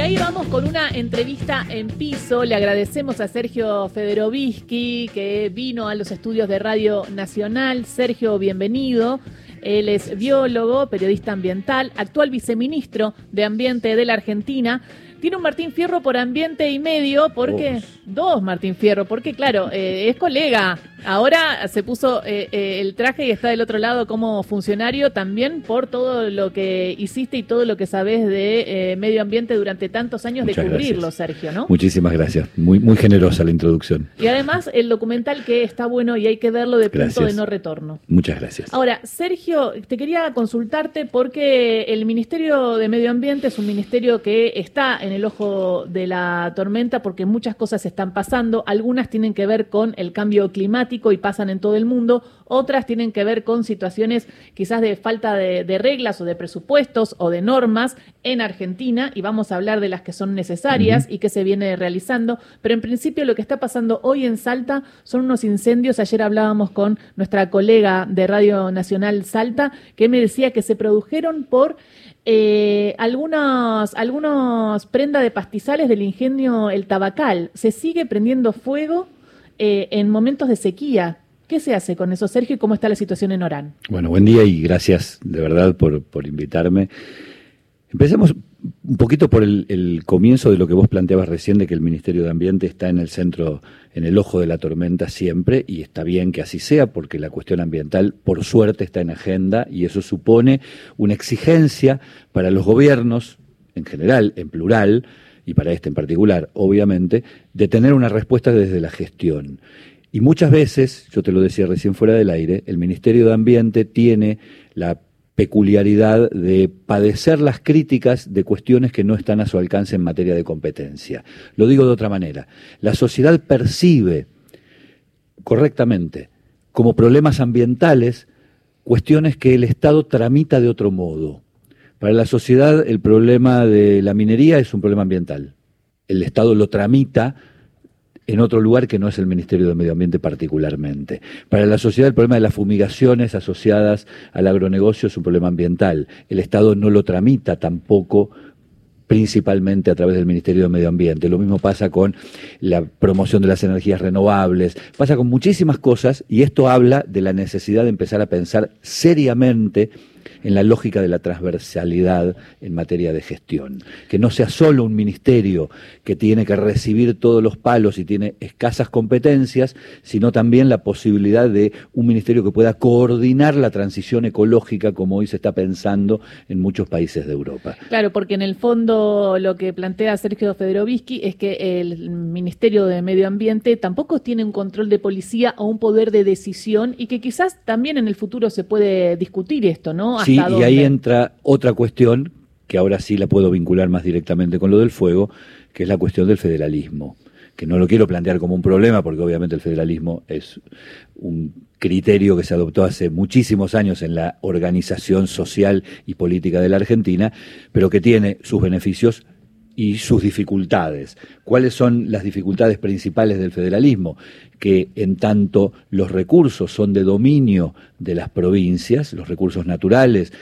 Y ahí vamos con una entrevista en piso. Le agradecemos a Sergio Federovisky que vino a los estudios de Radio Nacional. Sergio, bienvenido. Él es biólogo, periodista ambiental, actual viceministro de Ambiente de la Argentina. Tiene un Martín Fierro por ambiente y medio, porque dos Martín Fierro, porque claro, eh, es colega. Ahora se puso eh, eh, el traje y está del otro lado como funcionario también por todo lo que hiciste y todo lo que sabes de medio ambiente durante tantos años de cubrirlo, Sergio, ¿no? Muchísimas gracias. Muy, muy generosa la introducción. Y además el documental que está bueno y hay que verlo de punto de no retorno. Muchas gracias. Ahora, Sergio, te quería consultarte porque el Ministerio de Medio Ambiente es un ministerio que está en en el ojo de la tormenta porque muchas cosas están pasando. Algunas tienen que ver con el cambio climático y pasan en todo el mundo. Otras tienen que ver con situaciones quizás de falta de, reglas o de presupuestos o de normas en Argentina. Y vamos a hablar de las que son necesarias y que se viene realizando. Pero en principio lo que está pasando hoy en Salta son unos incendios. Ayer hablábamos con nuestra colega de Radio Nacional Salta que me decía que se produjeron por eh, algunos, algunos prendas de pastizales del ingenio El Tabacal. Se sigue prendiendo fuego eh, en momentos de sequía. ¿Qué se hace con eso, Sergio, cómo está la situación en Orán? Bueno, buen día y gracias de verdad por, por invitarme. Empecemos un poquito por el, comienzo de lo que vos planteabas recién, de que el Ministerio de Ambiente está en el centro, en el ojo de la tormenta siempre, y está bien que así sea, porque la cuestión ambiental, por suerte, está en agenda, y eso supone una exigencia para los gobiernos, en general, en plural, y para este en particular, obviamente, de tener una respuesta desde la gestión. Y muchas veces, yo te lo decía recién fuera del aire, el Ministerio de Ambiente tiene la peculiaridad de padecer las críticas de cuestiones que no están a su alcance en materia de competencia. Lo digo de otra manera. La sociedad percibe correctamente como problemas ambientales cuestiones que el Estado tramita de otro modo. Para la sociedad el problema de la minería es un problema ambiental. El Estado lo tramita en otro lugar que no es el Ministerio de Medio Ambiente particularmente. Para la sociedad el problema de las fumigaciones asociadas al agronegocio es un problema ambiental. El Estado no lo tramita tampoco principalmente a través del Ministerio de Medio Ambiente. Lo mismo pasa con la promoción de las energías renovables, pasa con muchísimas cosas y esto habla de la necesidad de empezar a pensar seriamente en la lógica de la transversalidad en materia de gestión. Que no sea solo un ministerio que tiene que recibir todos los palos y tiene escasas competencias, sino también la posibilidad de un ministerio que pueda coordinar la transición ecológica como hoy se está pensando en muchos países de Europa. Claro, porque en el fondo lo que plantea Sergio Federovisky es que el Ministerio de Medio Ambiente tampoco tiene un control de policía o un poder de decisión y que quizás también en el futuro se puede discutir esto, ¿no? Sí, y ahí entra otra cuestión que ahora sí la puedo vincular más directamente con lo del fuego, que es la cuestión del federalismo, que no lo quiero plantear como un problema, porque obviamente el federalismo es un criterio que se adoptó hace muchísimos años en la organización social y política de la Argentina, pero que tiene sus beneficios y sus dificultades. ¿Cuáles son las dificultades principales del federalismo? Que en tanto los recursos son de dominio de las provincias, los recursos naturales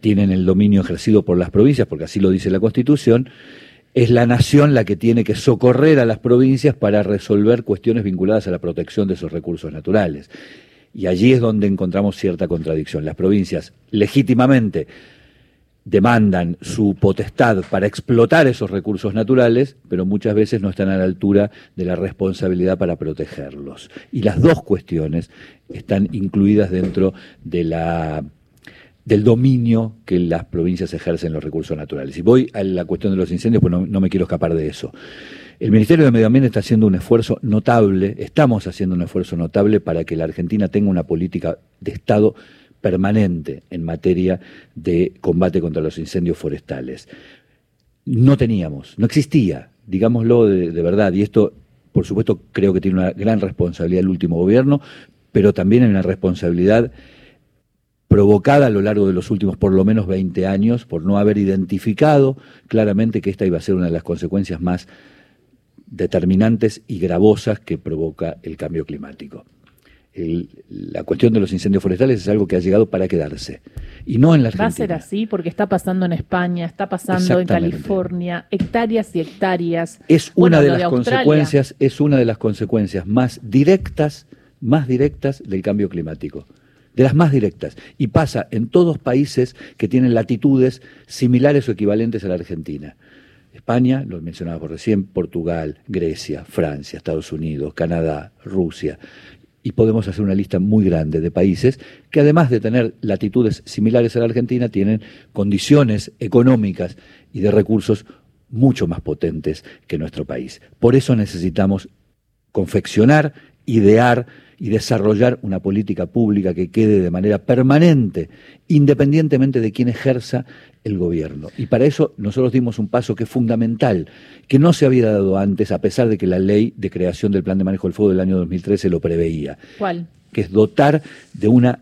tienen el dominio ejercido por las provincias, porque así lo dice la Constitución, es la nación la que tiene que socorrer a las provincias para resolver cuestiones vinculadas a la protección de esos recursos naturales. Y allí es donde encontramos cierta contradicción. Las provincias legítimamente demandan su potestad para explotar esos recursos naturales, pero muchas veces no están a la altura de la responsabilidad para protegerlos. Y las dos cuestiones están incluidas dentro de la del dominio que las provincias ejercen en los recursos naturales. Y voy a la cuestión de los incendios, pues no, no me quiero escapar de eso. El Ministerio de Medio Ambiente está haciendo un esfuerzo notable, estamos haciendo un esfuerzo notable para que la Argentina tenga una política de Estado permanente en materia de combate contra los incendios forestales. No teníamos, no existía, digámoslo de, verdad, y esto, por supuesto, creo que tiene una gran responsabilidad el último gobierno, pero también hay una responsabilidad provocada a lo largo de los últimos por lo menos 20 años por no haber identificado claramente que esta iba a ser una de las consecuencias más determinantes y gravosas que provoca el cambio climático. La cuestión de los incendios forestales es algo que ha llegado para quedarse. Y no en la Argentina. Va a ser así porque está pasando en España, está pasando en California, hectáreas y hectáreas. Es una de las consecuencias, es una de las consecuencias más directas, más directas del cambio climático. De las más directas. Y pasa en todos países que tienen latitudes similares o equivalentes a la Argentina. España, lo mencionaba por recién, Portugal, Grecia, Francia, Estados Unidos, Canadá, Rusia, y podemos hacer una lista muy grande de países que además de tener latitudes similares a la Argentina, tienen condiciones económicas y de recursos mucho más potentes que nuestro país. Por eso necesitamos confeccionar, idear y desarrollar una política pública que quede de manera permanente, independientemente de quién ejerza el gobierno. Y para eso nosotros dimos un paso que es fundamental, que no se había dado antes, a pesar de que la ley de creación del Plan de Manejo del Fuego del año 2013 lo preveía. ¿Cuál? Que es dotar de una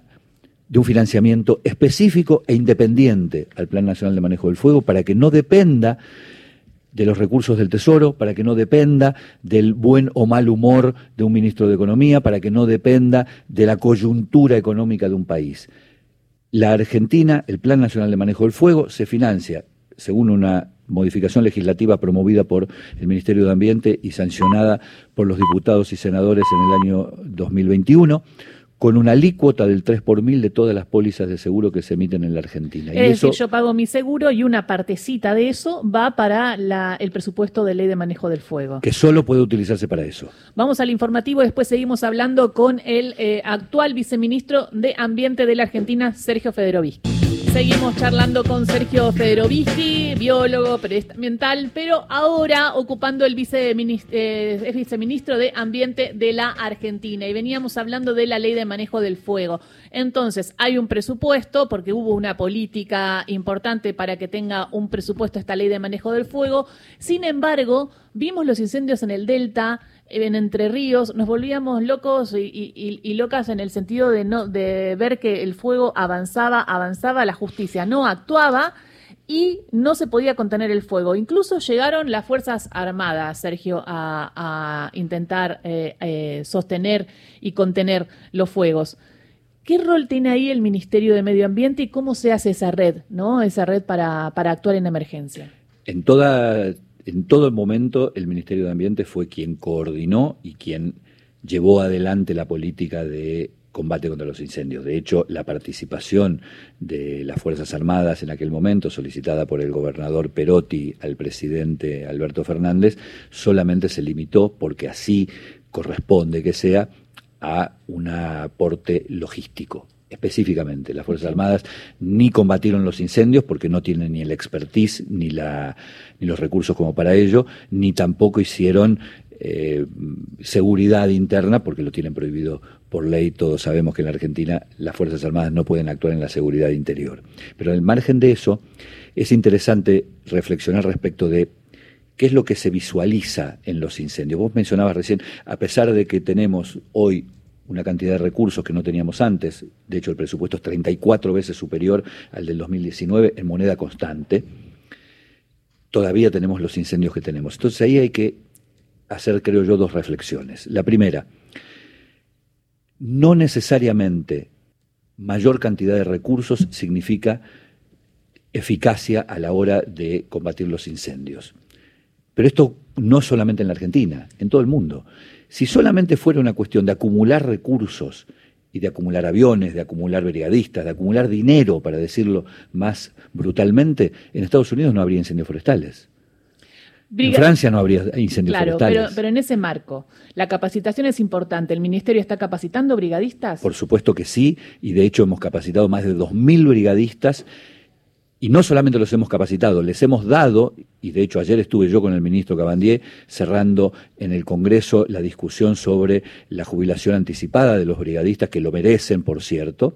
de un financiamiento específico e independiente al Plan Nacional de Manejo del Fuego para que no dependa de los recursos del Tesoro, para que no dependa del buen o mal humor de un ministro de Economía, para que no dependa de la coyuntura económica de un país. La Argentina, el Plan Nacional de Manejo del Fuego, se financia, según una modificación legislativa promovida por el Ministerio de Ambiente y sancionada por los diputados y senadores en el año 2021 con una alícuota del 3 por mil de todas las pólizas de seguro que se emiten en la Argentina. Es decir, yo pago mi seguro y una partecita de eso va para el presupuesto de ley de manejo del fuego. Que solo puede utilizarse para eso. Vamos al informativo, después seguimos hablando con el eh, actual viceministro de Ambiente de la Argentina, Sergio Federovich. Seguimos charlando con Sergio Federovici, biólogo, periodista ambiental, pero ahora ocupando el eh, viceministro de Ambiente de la Argentina. Y veníamos hablando de la ley de manejo del fuego. Entonces, hay un presupuesto, porque hubo una política importante para que tenga un presupuesto esta ley de manejo del fuego. Sin embargo, vimos los incendios en el Delta, en Entre Ríos, nos volvíamos locos y, locas en el sentido de, no, de ver que el fuego avanzaba, avanzaba, la justicia no actuaba y no se podía contener el fuego. Incluso llegaron las Fuerzas Armadas, Sergio, a, intentar eh, eh, sostener y contener los fuegos. ¿Qué rol tiene ahí el Ministerio de Medio Ambiente y cómo se hace esa red, ¿no? esa red para, para actuar en emergencia? En toda en todo momento el Ministerio de Ambiente fue quien coordinó y quien llevó adelante la política de combate contra los incendios. De hecho, la participación de las Fuerzas Armadas en aquel momento, solicitada por el gobernador Perotti al presidente Alberto Fernández, solamente se limitó, porque así corresponde que sea, a un aporte logístico específicamente. Las Fuerzas Armadas ni combatieron los incendios porque no tienen ni el expertise ni, la, ni los recursos como para ello, ni tampoco hicieron eh, seguridad interna porque lo tienen prohibido por ley. Todos sabemos que en la Argentina las Fuerzas Armadas no pueden actuar en la seguridad interior. Pero al margen de eso, es interesante reflexionar respecto de qué es lo que se visualiza en los incendios. Vos mencionabas recién, a pesar de que tenemos hoy una cantidad de recursos que no teníamos antes. De hecho, el presupuesto es 34 veces superior al del 2019 en moneda constante. Todavía tenemos los incendios que tenemos. Entonces ahí hay que hacer, creo yo, dos reflexiones. La primera, no necesariamente mayor cantidad de recursos significa eficacia a la hora de combatir los incendios. Pero esto no solamente en la Argentina, en todo el mundo. Si solamente fuera una cuestión de acumular recursos y de acumular aviones, de acumular brigadistas, de acumular dinero, para decirlo más brutalmente, en Estados Unidos no habría incendios forestales. en Francia no habría incendios forestales. Pero, pero en ese marco, la capacitación es importante. ¿El Ministerio está capacitando brigadistas? Por supuesto que sí, y de hecho hemos capacitado más de 2.000 brigadistas y no solamente los hemos capacitado, les hemos dado, y de hecho ayer estuve yo con el ministro Cabandier cerrando en el Congreso la discusión sobre la jubilación anticipada de los brigadistas, que lo merecen, por cierto,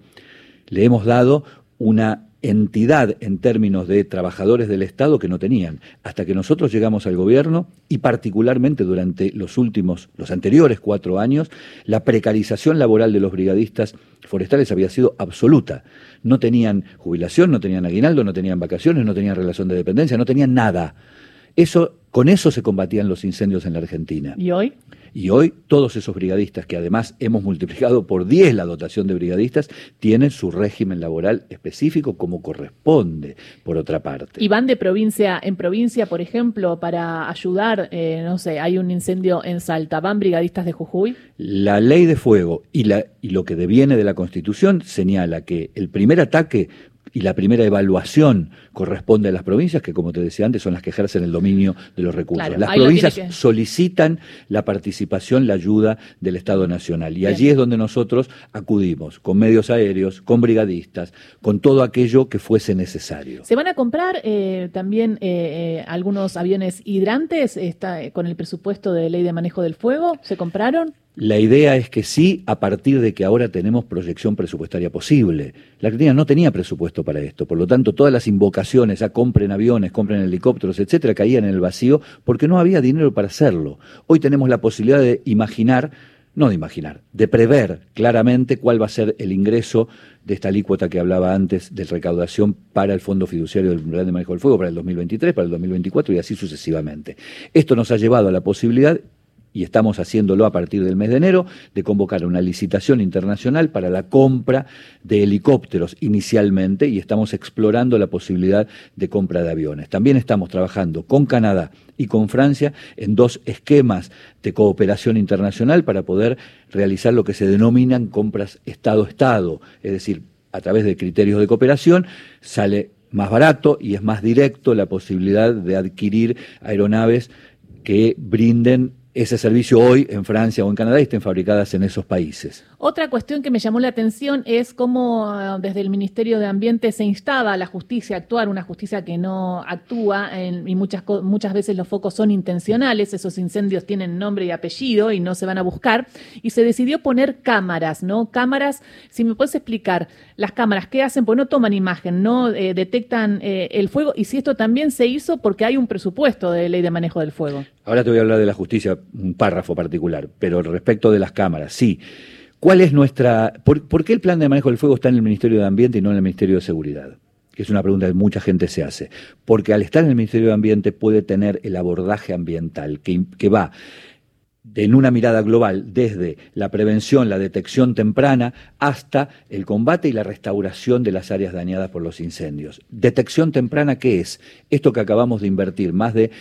le hemos dado una entidad en términos de trabajadores del Estado que no tenían. Hasta que nosotros llegamos al gobierno y particularmente durante los últimos, los anteriores cuatro años, la precarización laboral de los brigadistas forestales había sido absoluta. No tenían jubilación, no tenían aguinaldo, no tenían vacaciones, no tenían relación de dependencia, no tenían nada. Eso, con eso se combatían los incendios en la Argentina. ¿Y hoy? Y hoy todos esos brigadistas, que además hemos multiplicado por 10 la dotación de brigadistas, tienen su régimen laboral específico como corresponde, por otra parte. Y van de provincia en provincia, por ejemplo, para ayudar, eh, no sé, hay un incendio en Salta, ¿van brigadistas de Jujuy? La ley de fuego y, la, y lo que deviene de la Constitución señala que el primer ataque y la primera evaluación corresponde a las provincias, que como te decía antes, son las que ejercen el dominio de los recursos. las provincias solicitan la participación, la ayuda del Estado Nacional. Y allí es donde nosotros acudimos, con medios aéreos, con brigadistas, con todo aquello que fuese necesario. ¿Se van a comprar eh, también eh, eh, algunos aviones hidrantes está, con el presupuesto de ley de manejo del fuego? ¿Se compraron? La idea es que sí, a partir de que ahora tenemos proyección presupuestaria posible. La Argentina no tenía presupuesto para esto, por lo tanto todas las invocaciones a compren aviones, compren helicópteros, etcétera, caían en el vacío porque no había dinero para hacerlo. Hoy tenemos la posibilidad de imaginar, no de imaginar, de prever claramente cuál va a ser el ingreso de esta alícuota que hablaba antes de recaudación para el Fondo Fiduciario del Plan de Manejo del Fuego para el 2023, para el 2024 y así sucesivamente. Esto nos ha llevado a la posibilidad y estamos haciéndolo a partir del mes de enero, de convocar una licitación internacional para la compra de helicópteros inicialmente y estamos explorando la posibilidad de compra de aviones. También estamos trabajando con Canadá y con Francia en dos esquemas de cooperación internacional para poder realizar lo que se denominan compras Estado-Estado, es decir, a través de criterios de cooperación sale más barato y es más directo la posibilidad de adquirir aeronaves que brinden ese servicio hoy en Francia o en Canadá estén fabricadas en esos países. Otra cuestión que me llamó la atención es cómo ah, desde el Ministerio de Ambiente se instaba a la justicia a actuar, una justicia que no actúa y muchas, muchas veces los focos son intencionales, esos incendios tienen nombre y apellido y no se van a buscar, y se decidió poner cámaras, ¿no? Cámaras, si me puedes explicar, las cámaras, ¿qué hacen? Pues no toman imagen, no eh, detectan eh, el fuego, y si esto también se hizo porque hay un presupuesto de ley de manejo del fuego. Ahora te voy a hablar de la justicia, un párrafo particular, pero respecto de las cámaras, sí. ¿Cuál es nuestra... Por, qué el plan de manejo del fuego está en el Ministerio de Ambiente y no en el Ministerio de Seguridad? que es una pregunta que mucha gente se hace. Porque al estar en el Ministerio de Ambiente puede tener el abordaje ambiental que, que va en una mirada global desde la prevención, la detección temprana, hasta el combate y la restauración de las áreas dañadas por los incendios. Detección temprana, ¿qué es? Esto que acabamos de invertir, más de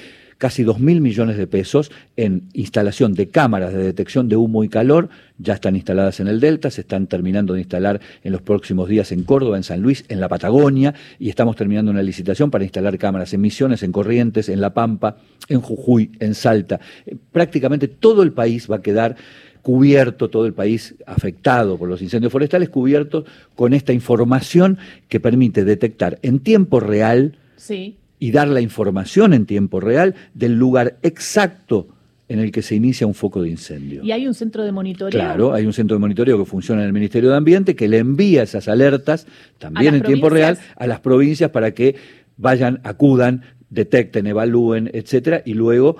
casi 2.000 millones de pesos en instalación de cámaras de detección de humo y calor, ya están instaladas en el Delta, se están terminando de instalar en los próximos días en Córdoba, en San Luis, en la Patagonia, y estamos terminando una licitación para instalar cámaras en Misiones, en Corrientes, en La Pampa, en Jujuy, en Salta. Eh, prácticamente todo el país va a quedar cubierto todo el país afectado por los incendios forestales, cubierto con esta información que permite detectar en tiempo real sí y dar la información en tiempo real del lugar exacto en el que se inicia un foco de incendio. ¿Y hay un centro de monitoreo? Claro, hay un centro de monitoreo que funciona en el Ministerio de Ambiente que le envía esas alertas también en tiempo real a las provincias para que vayan, acudan, detecten, evalúen, etcétera, y luego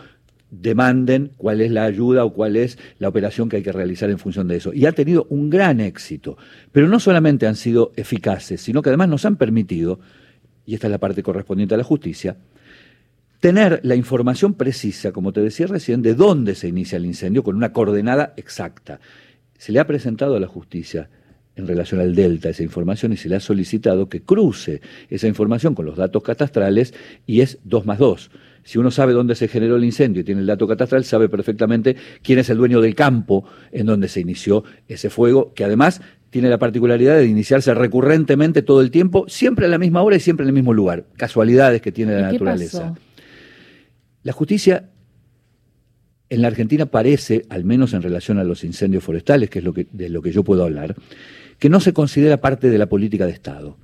demanden cuál es la ayuda o cuál es la operación que hay que realizar en función de eso. Y ha tenido un gran éxito. Pero no solamente han sido eficaces, sino que además nos han permitido y esta es la parte correspondiente a la justicia, tener la información precisa, como te decía recién, de dónde se inicia el incendio con una coordenada exacta. Se le ha presentado a la justicia en relación al delta esa información y se le ha solicitado que cruce esa información con los datos catastrales y es 2 más 2. Si uno sabe dónde se generó el incendio y tiene el dato catastral, sabe perfectamente quién es el dueño del campo en donde se inició ese fuego, que además tiene la particularidad de iniciarse recurrentemente todo el tiempo, siempre a la misma hora y siempre en el mismo lugar. Casualidades que tiene la naturaleza. La justicia en la Argentina parece, al menos en relación a los incendios forestales, que es lo que, de lo que yo puedo hablar, que no se considera parte de la política de Estado.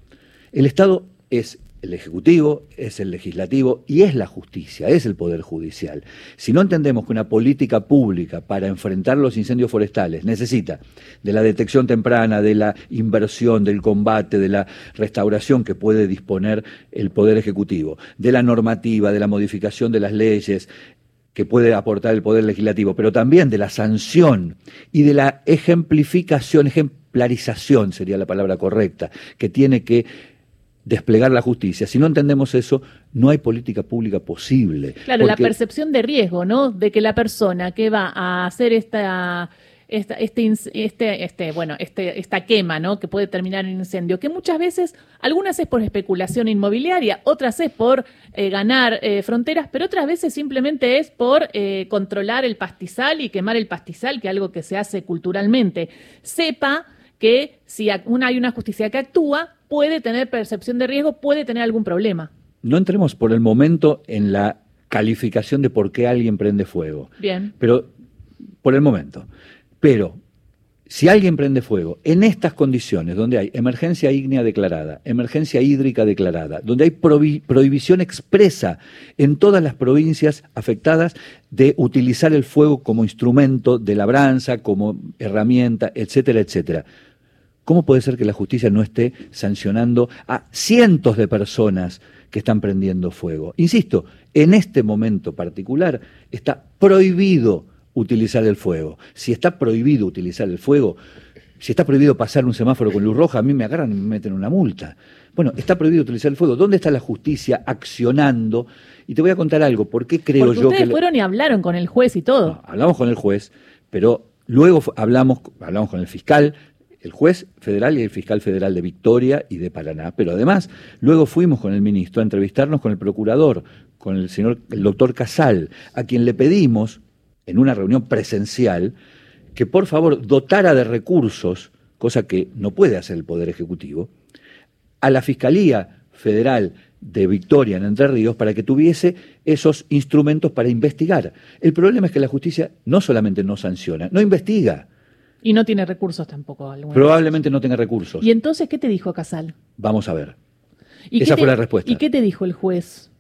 El Estado es el Ejecutivo, es el Legislativo y es la justicia, es el Poder Judicial. Si no entendemos que una política pública para enfrentar los incendios forestales necesita de la detección temprana, de la inversión, del combate, de la restauración que puede disponer el Poder Ejecutivo, de la normativa, de la modificación de las leyes, que puede aportar el Poder Legislativo, pero también de la sanción y de la ejemplificación, ejemplarización sería la palabra correcta, que tiene que desplegar la justicia. Si no entendemos eso, no hay política pública posible. Claro, la percepción de riesgo, ¿no? De que la persona que va a hacer esta esta, este, este, este, bueno, este, esta quema, ¿no? Que puede terminar en incendio, que muchas veces, algunas es por especulación inmobiliaria, otras es por eh, ganar eh, fronteras, pero otras veces simplemente es por eh, controlar el pastizal y quemar el pastizal, que es algo que se hace culturalmente. Sepa que si una, hay una justicia que actúa, puede tener percepción de riesgo, puede tener algún problema. No entremos por el momento en la calificación de por qué alguien prende fuego. Bien. Pero por el momento. Pero si alguien prende fuego en estas condiciones, donde hay emergencia ígnea declarada, emergencia hídrica declarada, donde hay prohibición expresa en todas las provincias afectadas de utilizar el fuego como instrumento de labranza, como herramienta, etcétera, etcétera, ¿cómo puede ser que la justicia no esté sancionando a cientos de personas que están prendiendo fuego? Insisto, en este momento particular está prohibido utilizar el fuego. Si está prohibido utilizar el fuego, si está prohibido pasar un semáforo con luz roja, a mí me agarran y me meten una multa. Bueno, está prohibido utilizar el fuego. ¿Dónde está la justicia accionando? Y te voy a contar algo. ¿Por qué creo Porque yo ustedes fueron y hablaron con el juez y todo. hablamos con el juez, pero luego hablamos, hablamos con el fiscal, el juez federal y el fiscal federal de Victoria y de Paraná. Pero además, luego fuimos con el ministro a entrevistarnos con el procurador, con el señor, el doctor Casal, a quien le pedimos en una reunión presencial, que por favor dotara de recursos, cosa que no puede hacer el Poder Ejecutivo, a la Fiscalía Federal de Victoria en Entre Ríos para que tuviese esos instrumentos para investigar. El problema es que la justicia no solamente no sanciona, no investiga. Y no tiene recursos tampoco. Probablemente no tenga recursos. ¿Y entonces qué te dijo Casal? Vamos a ver. Esa fue la respuesta. ¿Y qué te dijo el juez?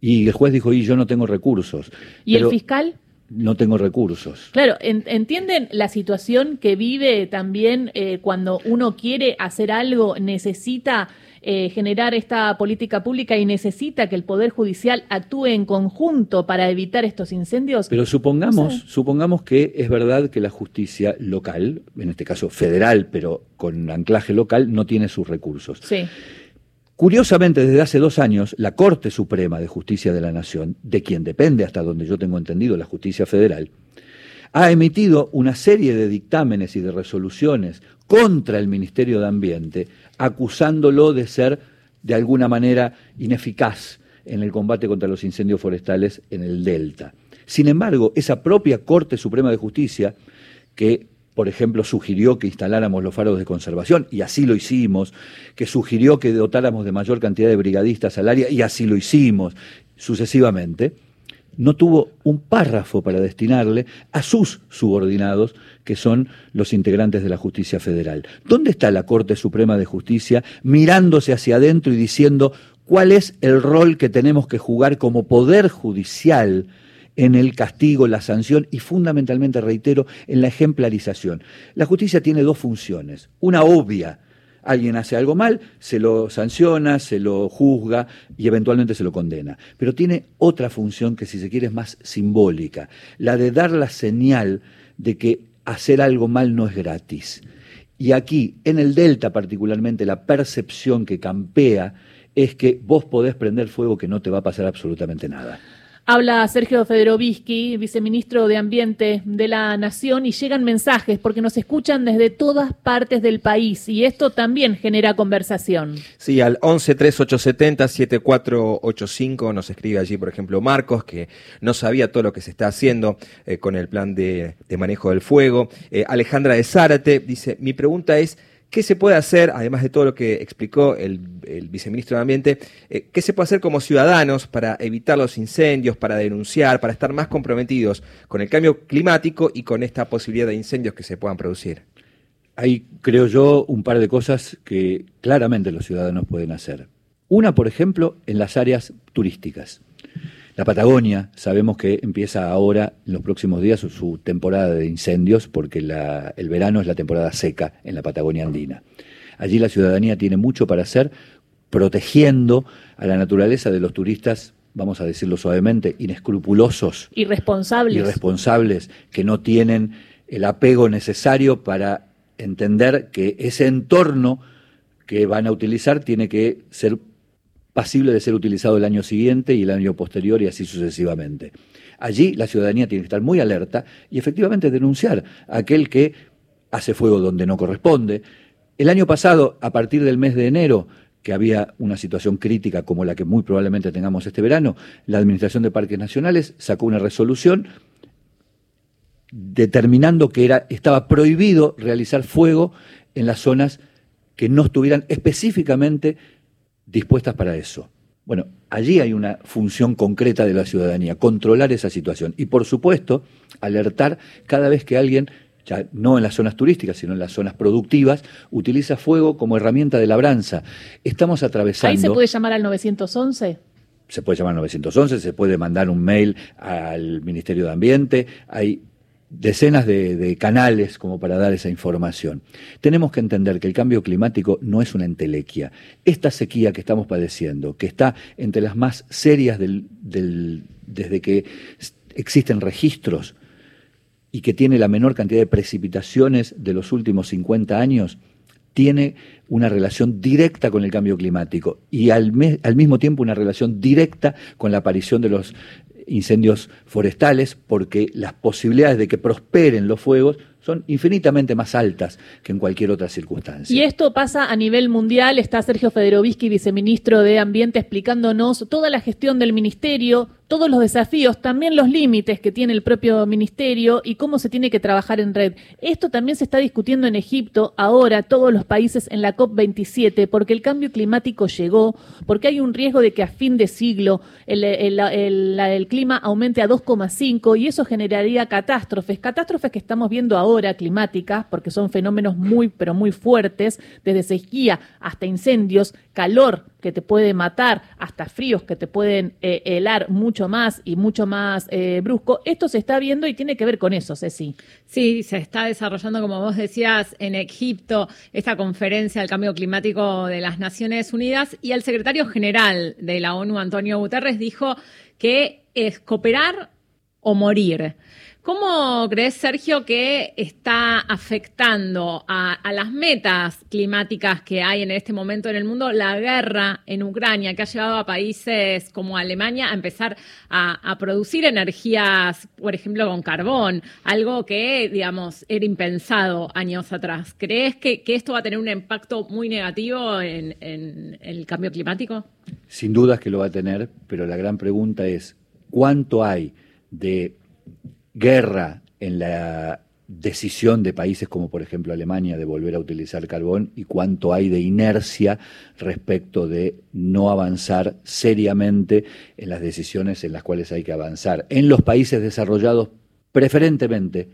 Y el juez dijo, y yo no tengo recursos. ¿Y el fiscal? no tengo recursos. Claro, entienden la situación que vive también eh, cuando uno quiere hacer algo, necesita eh, generar esta política pública y necesita que el Poder Judicial actúe en conjunto para evitar estos incendios. Pero supongamos, supongamos que es verdad que la justicia local, en este caso federal, pero con anclaje local, no tiene sus recursos. Sí. Curiosamente, desde hace dos años, la Corte Suprema de Justicia de la Nación, de quien depende hasta donde yo tengo entendido la justicia federal, ha emitido una serie de dictámenes y de resoluciones contra el Ministerio de Ambiente, acusándolo de ser de alguna manera ineficaz en el combate contra los incendios forestales en el Delta. Sin embargo, esa propia Corte Suprema de Justicia, que por ejemplo, sugirió que instaláramos los faros de conservación, y así lo hicimos, que sugirió que dotáramos de mayor cantidad de brigadistas al área, y así lo hicimos, sucesivamente, no tuvo un párrafo para destinarle a sus subordinados, que son los integrantes de la justicia federal. ¿Dónde está la Corte Suprema de Justicia mirándose hacia adentro y diciendo cuál es el rol que tenemos que jugar como poder judicial? en el castigo, la sanción y fundamentalmente, reitero, en la ejemplarización. La justicia tiene dos funciones. Una obvia, alguien hace algo mal, se lo sanciona, se lo juzga y eventualmente se lo condena. Pero tiene otra función que si se quiere es más simbólica, la de dar la señal de que hacer algo mal no es gratis. Y aquí, en el Delta particularmente, la percepción que campea es que vos podés prender fuego que no te va a pasar absolutamente nada. Habla Sergio Federovisky, viceministro de Ambiente de la Nación, y llegan mensajes porque nos escuchan desde todas partes del país y esto también genera conversación. Sí, al 11 3870 7485 nos escribe allí, por ejemplo, Marcos, que no sabía todo lo que se está haciendo eh, con el plan de, manejo del fuego. Eh, Alejandra de Zárate dice: Mi pregunta es. ¿Qué se puede hacer, además de todo lo que explicó el, viceministro de Ambiente, eh, qué se puede hacer como ciudadanos para evitar los incendios, para denunciar, para estar más comprometidos con el cambio climático y con esta posibilidad de incendios que se puedan producir? Hay, creo yo, un par de cosas que claramente los ciudadanos pueden hacer. Una, por ejemplo, en las áreas turísticas. La Patagonia, sabemos que empieza ahora, en los próximos días, su, temporada de incendios, porque el verano es la temporada seca en la Patagonia andina. Allí la ciudadanía tiene mucho para hacer, protegiendo a la naturaleza de los turistas, vamos a decirlo suavemente, inescrupulosos. Irresponsables. Irresponsables, que no tienen el apego necesario para entender que ese entorno que van a utilizar tiene que ser pasible de ser utilizado el año siguiente y el año posterior y así sucesivamente. Allí la ciudadanía tiene que estar muy alerta y efectivamente denunciar a aquel que hace fuego donde no corresponde. El año pasado, a partir del mes de enero, que había una situación crítica como la que muy probablemente tengamos este verano, la Administración de Parques Nacionales sacó una resolución determinando que era, estaba prohibido realizar fuego en las zonas que no estuvieran específicamente dispuestas para eso. Bueno, allí hay una función concreta de la ciudadanía, controlar esa situación y, por supuesto, alertar cada vez que alguien, ya no en las zonas turísticas, sino en las zonas productivas, utiliza fuego como herramienta de labranza. Estamos atravesando... ¿Ahí se puede llamar al 911? Se puede llamar al 911, se puede mandar un mail al Ministerio de Ambiente, hay decenas de, canales como para dar esa información. Tenemos que entender que el cambio climático no es una entelequia. Esta sequía que estamos padeciendo, que está entre las más serias desde que existen registros y que tiene la menor cantidad de precipitaciones de los últimos 50 años, tiene una relación directa con el cambio climático y al, al, mismo tiempo una relación directa con la aparición de los incendios forestales porque las posibilidades de que prosperen los fuegos son infinitamente más altas que en cualquier otra circunstancia. Y esto pasa a nivel mundial. Está Sergio Federovisky, viceministro de Ambiente, explicándonos toda la gestión del ministerio, todos los desafíos, también los límites que tiene el propio ministerio y cómo se tiene que trabajar en red. Esto también se está discutiendo en Egipto, ahora todos los países en la COP27, porque el cambio climático llegó, porque hay un riesgo de que a fin de siglo el, el clima aumente a 2,5 y eso generaría catástrofes, catástrofes que estamos viendo ahora climáticas, porque son fenómenos muy, pero muy fuertes, desde sequía hasta incendios, calor que te puede matar, hasta fríos que te pueden eh, helar mucho más y mucho más eh, brusco. Esto se está viendo y tiene que ver con eso, Ceci. Sí, se está desarrollando, como vos decías, en Egipto esta conferencia del cambio climático de las Naciones Unidas y el secretario general de la ONU, Antonio Guterres, dijo que es cooperar o morir. ¿Cómo crees, Sergio, que está afectando a, las metas climáticas que hay en este momento en el mundo la guerra en Ucrania, que ha llevado a países como Alemania a empezar a, producir energías, por ejemplo, con carbón, algo que, digamos, era impensado años atrás? ¿Crees que, esto va a tener un impacto muy negativo en, el cambio climático? Sin dudas que lo va a tener, pero la gran pregunta es, ¿cuánto hay de guerra en la decisión de países como por ejemplo Alemania de volver a utilizar carbón y cuánto hay de inercia respecto de no avanzar seriamente en las decisiones en las cuales hay que avanzar. En los países desarrollados, preferentemente,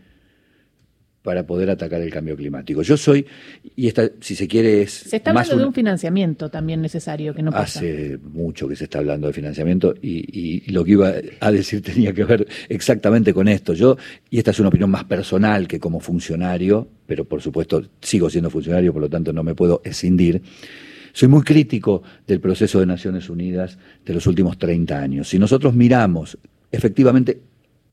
para poder atacar el cambio climático. Yo soy, y esta, si se quiere, es. Se está hablando de un financiamiento también necesario que no pasa. Hace mucho que se está hablando de financiamiento y, lo que iba a decir tenía que ver exactamente con esto. Yo, y esta es una opinión más personal que como funcionario, pero por supuesto sigo siendo funcionario, por lo tanto no me puedo escindir. Soy muy crítico del proceso de Naciones Unidas de los últimos 30 años. Si nosotros miramos efectivamente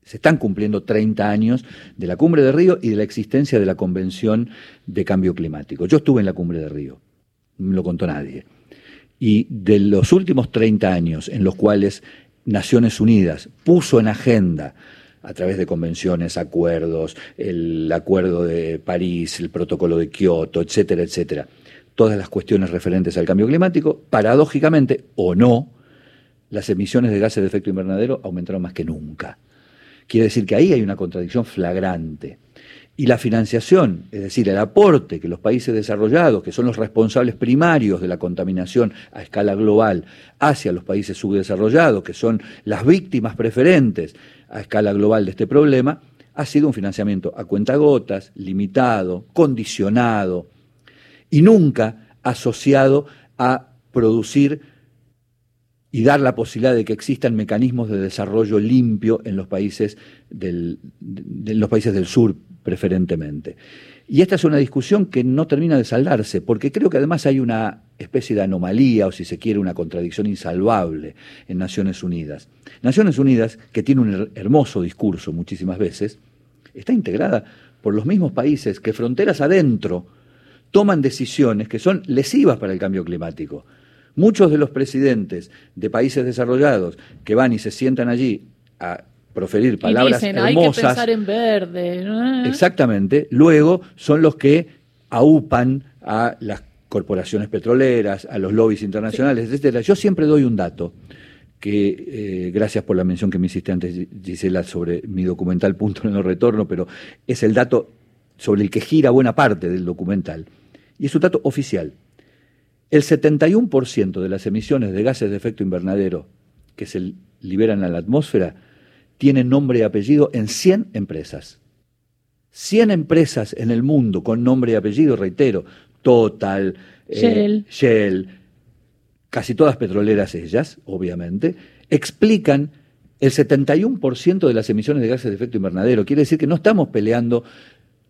se están cumpliendo 30 años de la cumbre de Río y de la existencia de la Convención de Cambio Climático. Yo estuve en la cumbre de Río, no me lo contó nadie. Y de los últimos 30 años en los cuales Naciones Unidas puso en agenda a través de convenciones, acuerdos, el acuerdo de París, el protocolo de Kioto, etcétera, etcétera, todas las cuestiones referentes al cambio climático, paradójicamente o no, las emisiones de gases de efecto invernadero aumentaron más que nunca. Quiere decir que ahí hay una contradicción flagrante. Y la financiación, es decir, el aporte que los países desarrollados, que son los responsables primarios de la contaminación a escala global, hacia los países subdesarrollados, que son las víctimas preferentes a escala global de este problema, ha sido un financiamiento a cuentagotas, limitado, condicionado y nunca asociado a producir y dar la posibilidad de que existan mecanismos de desarrollo limpio en los países del, los países del sur preferentemente. Y esta es una discusión que no termina de saldarse, porque creo que además hay una especie de anomalía, o si se quiere, una contradicción insalvable en Naciones Unidas. Naciones Unidas, que tiene un hermoso discurso muchísimas veces, está integrada por los mismos países que fronteras adentro toman decisiones que son lesivas para el cambio climático Muchos de los presidentes de países desarrollados que van y se sientan allí a proferir palabras y dicen, hermosas. Hay que pensar en verde. ¿no? Exactamente. Luego son los que aupan a las corporaciones petroleras, a los lobbies internacionales, etcétera. Yo siempre doy un dato que, eh, gracias por la mención que me hiciste antes, Gisela, sobre mi documental Punto en el Retorno, pero es el dato sobre el que gira buena parte del documental. Y es un dato oficial. El 71% de las emisiones de gases de efecto invernadero que se liberan a la atmósfera tienen nombre y apellido en 100 empresas. 100 empresas en el mundo con nombre y apellido, reitero, Total, eh, Shell. Shell, casi todas petroleras ellas, obviamente, explican el 71% de las emisiones de gases de efecto invernadero. Quiere decir que no estamos peleando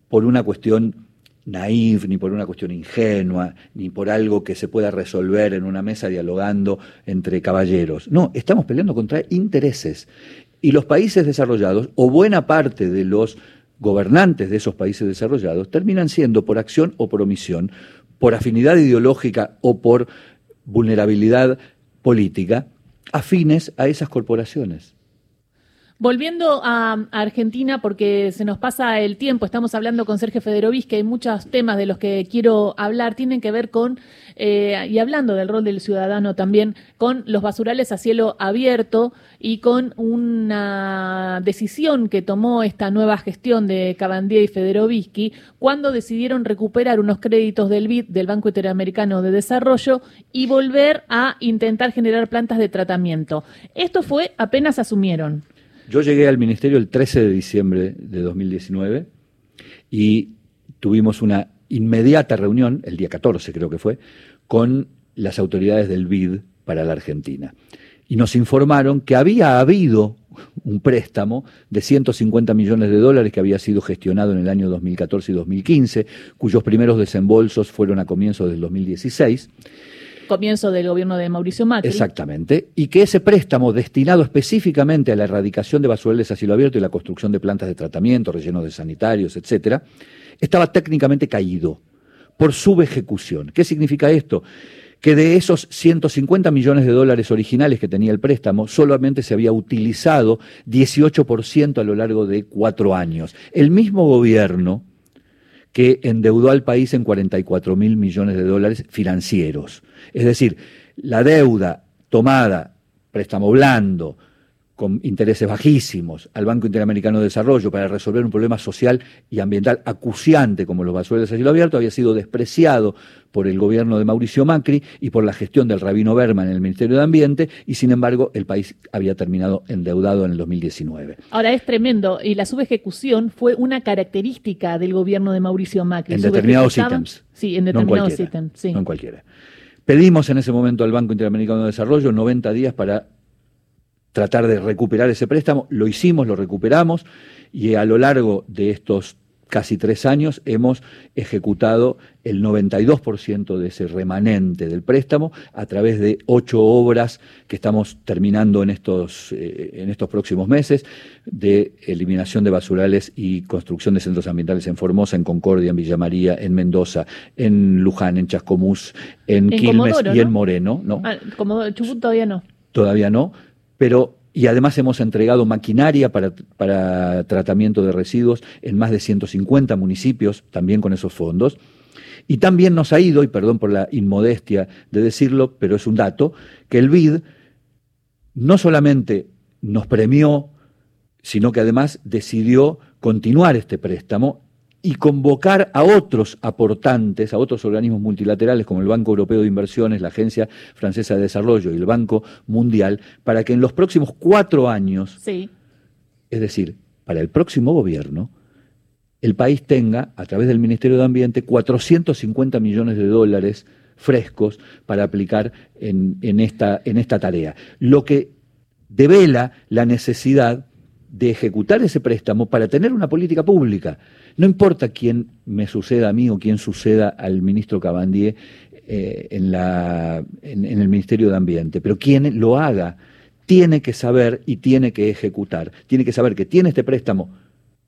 por una cuestión ni por una cuestión ingenua, ni por algo que se pueda resolver en una mesa dialogando entre caballeros. No, estamos peleando contra intereses. Y los países desarrollados, o buena parte de los gobernantes de esos países desarrollados, terminan siendo, por acción o por omisión, por afinidad ideológica o por vulnerabilidad política, afines a esas corporaciones. Volviendo a Argentina, porque se nos pasa el tiempo, estamos hablando con Sergio Federovis, que hay muchos temas de los que quiero hablar, tienen que ver con, eh, y hablando del rol del ciudadano también, con los basurales a cielo abierto y con una decisión que tomó esta nueva gestión de Cabandier y Federovisky cuando decidieron recuperar unos créditos del BID, del Banco Interamericano de Desarrollo, y volver a intentar generar plantas de tratamiento. Esto fue apenas asumieron. Yo llegué al ministerio el 13 de diciembre de 2019 y tuvimos una inmediata reunión, el día 14 creo que fue, con las autoridades del BID para la Argentina. Y nos informaron que había habido un préstamo de 150 millones de dólares que había sido gestionado en el año 2014 y 2015, cuyos primeros desembolsos fueron a comienzos del 2016 comienzo del gobierno de Mauricio Macri. Exactamente. Y que ese préstamo destinado específicamente a la erradicación de basurales a cielo abierto y la construcción de plantas de tratamiento, rellenos de sanitarios, etcétera, estaba técnicamente caído por subejecución. ¿Qué significa esto? Que de esos 150 millones de dólares originales que tenía el préstamo, solamente se había utilizado 18% a lo largo de cuatro años. El mismo gobierno que endeudó al país en 44 mil millones de dólares financieros. Es decir, la deuda tomada, préstamo blando, con intereses bajísimos al Banco Interamericano de Desarrollo para resolver un problema social y ambiental acuciante como los basureros a cielo abierto había sido despreciado por el gobierno de Mauricio Macri y por la gestión del rabino Berman en el Ministerio de Ambiente y sin embargo el país había terminado endeudado en el 2019. Ahora es tremendo y la subejecución fue una característica del gobierno de Mauricio Macri. En determinados ítems. Sí, en determinados ítems. Sí. No en cualquiera. Pedimos en ese momento al Banco Interamericano de Desarrollo 90 días para tratar de recuperar ese préstamo. Lo hicimos, lo recuperamos y a lo largo de estos casi tres años hemos ejecutado el 92% de ese remanente del préstamo a través de ocho obras que estamos terminando en estos, eh, en estos próximos meses de eliminación de basurales y construcción de centros ambientales en Formosa, en Concordia, en Villa María, en Mendoza, en Luján, en Chascomús, en, En Quilmes Comodoro, y en ¿no? Moreno. ¿no? Ah, como Chubut todavía no. todavía no, pero y además hemos entregado maquinaria para, para tratamiento de residuos en más de 150 municipios, también con esos fondos. Y también nos ha ido, y perdón por la inmodestia de decirlo, pero es un dato, que el BID no solamente nos premió, sino que además decidió continuar este préstamo y convocar a otros aportantes, a otros organismos multilaterales como el Banco Europeo de Inversiones, la Agencia Francesa de Desarrollo y el Banco Mundial, para que en los próximos cuatro años, Sí. es decir, para el próximo gobierno, el país tenga, a través del Ministerio de Ambiente, 450 millones de dólares frescos para aplicar en, en esta, en esta tarea. Lo que devela la necesidad de ejecutar ese préstamo para tener una política pública. No importa quién me suceda a mí o quién suceda al ministro Cabandier eh, en, en el Ministerio de Ambiente, pero quien lo haga tiene que saber y tiene que ejecutar. Tiene que saber que tiene este préstamo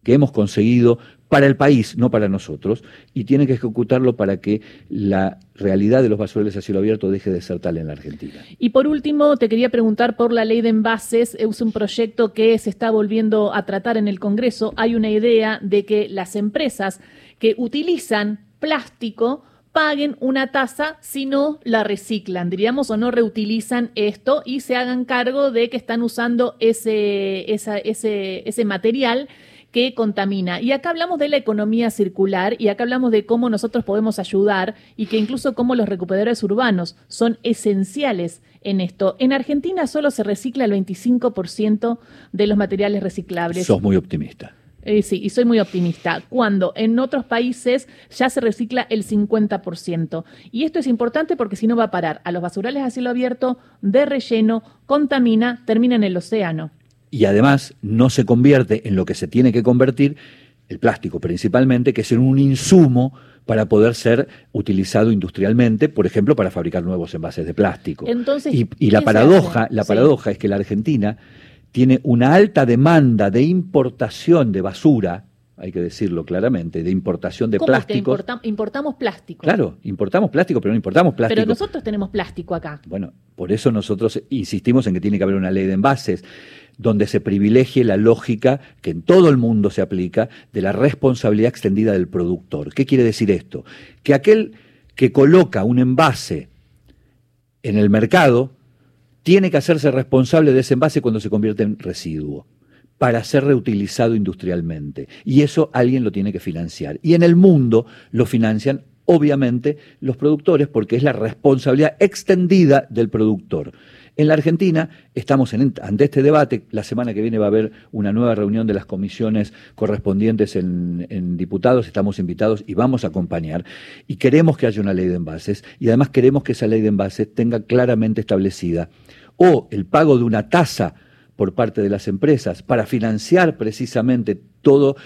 que hemos conseguido para el país, no para nosotros, y tiene que ejecutarlo para que la realidad de los basureros a cielo abierto deje de ser tal en la Argentina. Y por último, te quería preguntar por la ley de envases. Es un proyecto que se está volviendo a tratar en el Congreso. Hay una idea de que las empresas que utilizan plástico paguen una tasa si no la reciclan, diríamos, o no reutilizan esto y se hagan cargo de que están usando ese, ese, ese material que contamina. Y acá hablamos de la economía circular y acá hablamos de cómo nosotros podemos ayudar y que incluso cómo los recuperadores urbanos son esenciales en esto. En Argentina solo se recicla el 25% de los materiales reciclables. Sos muy optimista. Eh, sí, y soy muy optimista. Cuando en otros países ya se recicla el 50%. Y esto es importante porque si no va a parar a los basurales a cielo abierto, de relleno, contamina, termina en el océano. Y además no se convierte en lo que se tiene que convertir, el plástico principalmente, que es en un insumo para poder ser utilizado industrialmente, por ejemplo, para fabricar nuevos envases de plástico. Entonces, y, la paradoja, la paradoja es que la Argentina tiene una alta demanda de importación de basura, hay que decirlo claramente, de importación de plástico. importamos plástico. Claro, importamos plástico, pero no importamos plástico. Pero nosotros tenemos plástico acá. Bueno, por eso nosotros insistimos en que tiene que haber una ley de envases donde se privilegie la lógica que en todo el mundo se aplica de la responsabilidad extendida del productor. ¿Qué quiere decir esto? Que aquel que coloca un envase en el mercado tiene que hacerse responsable de ese envase cuando se convierte en residuo para ser reutilizado industrialmente. Y eso alguien lo tiene que financiar. Y en el mundo lo financian obviamente los productores porque es la responsabilidad extendida del productor. En la Argentina estamos ante este debate. La semana que viene va a haber una nueva reunión de las comisiones correspondientes en, en, diputados. Estamos invitados y vamos a acompañar. Y queremos que haya una ley de envases. Y además queremos que esa ley de envases tenga claramente establecida o el pago de una tasa por parte de las empresas para financiar precisamente todo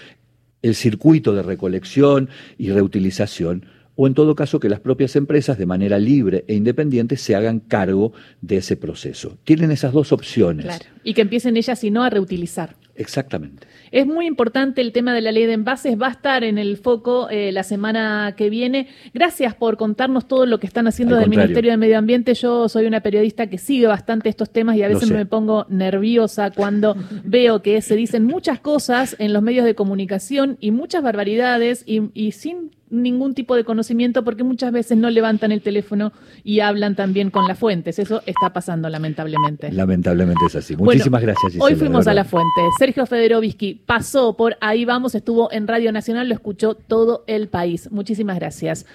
el circuito de recolección y reutilización o en todo caso que las propias empresas de manera libre e independiente se hagan cargo de ese proceso. Tienen esas dos opciones. Claro. Y que empiecen ellas, si no, a reutilizar. Exactamente. Es muy importante el tema de la ley de envases, va a estar en el foco eh, la semana que viene. Gracias por contarnos todo lo que están haciendo del Ministerio de Medio Ambiente. Yo soy una periodista que sigue bastante estos temas y a veces me pongo nerviosa cuando veo que se dicen muchas cosas en los medios de comunicación y muchas barbaridades y, y sin ningún tipo de conocimiento porque muchas veces no levantan el teléfono y hablan también con las fuentes. Eso está pasando lamentablemente. Lamentablemente es así. Muchísimas gracias. hoy fuimos a la fuente. Sergio Federovisky pasó por ahí vamos, estuvo en Radio Nacional, lo escuchó todo el país. Muchísimas gracias.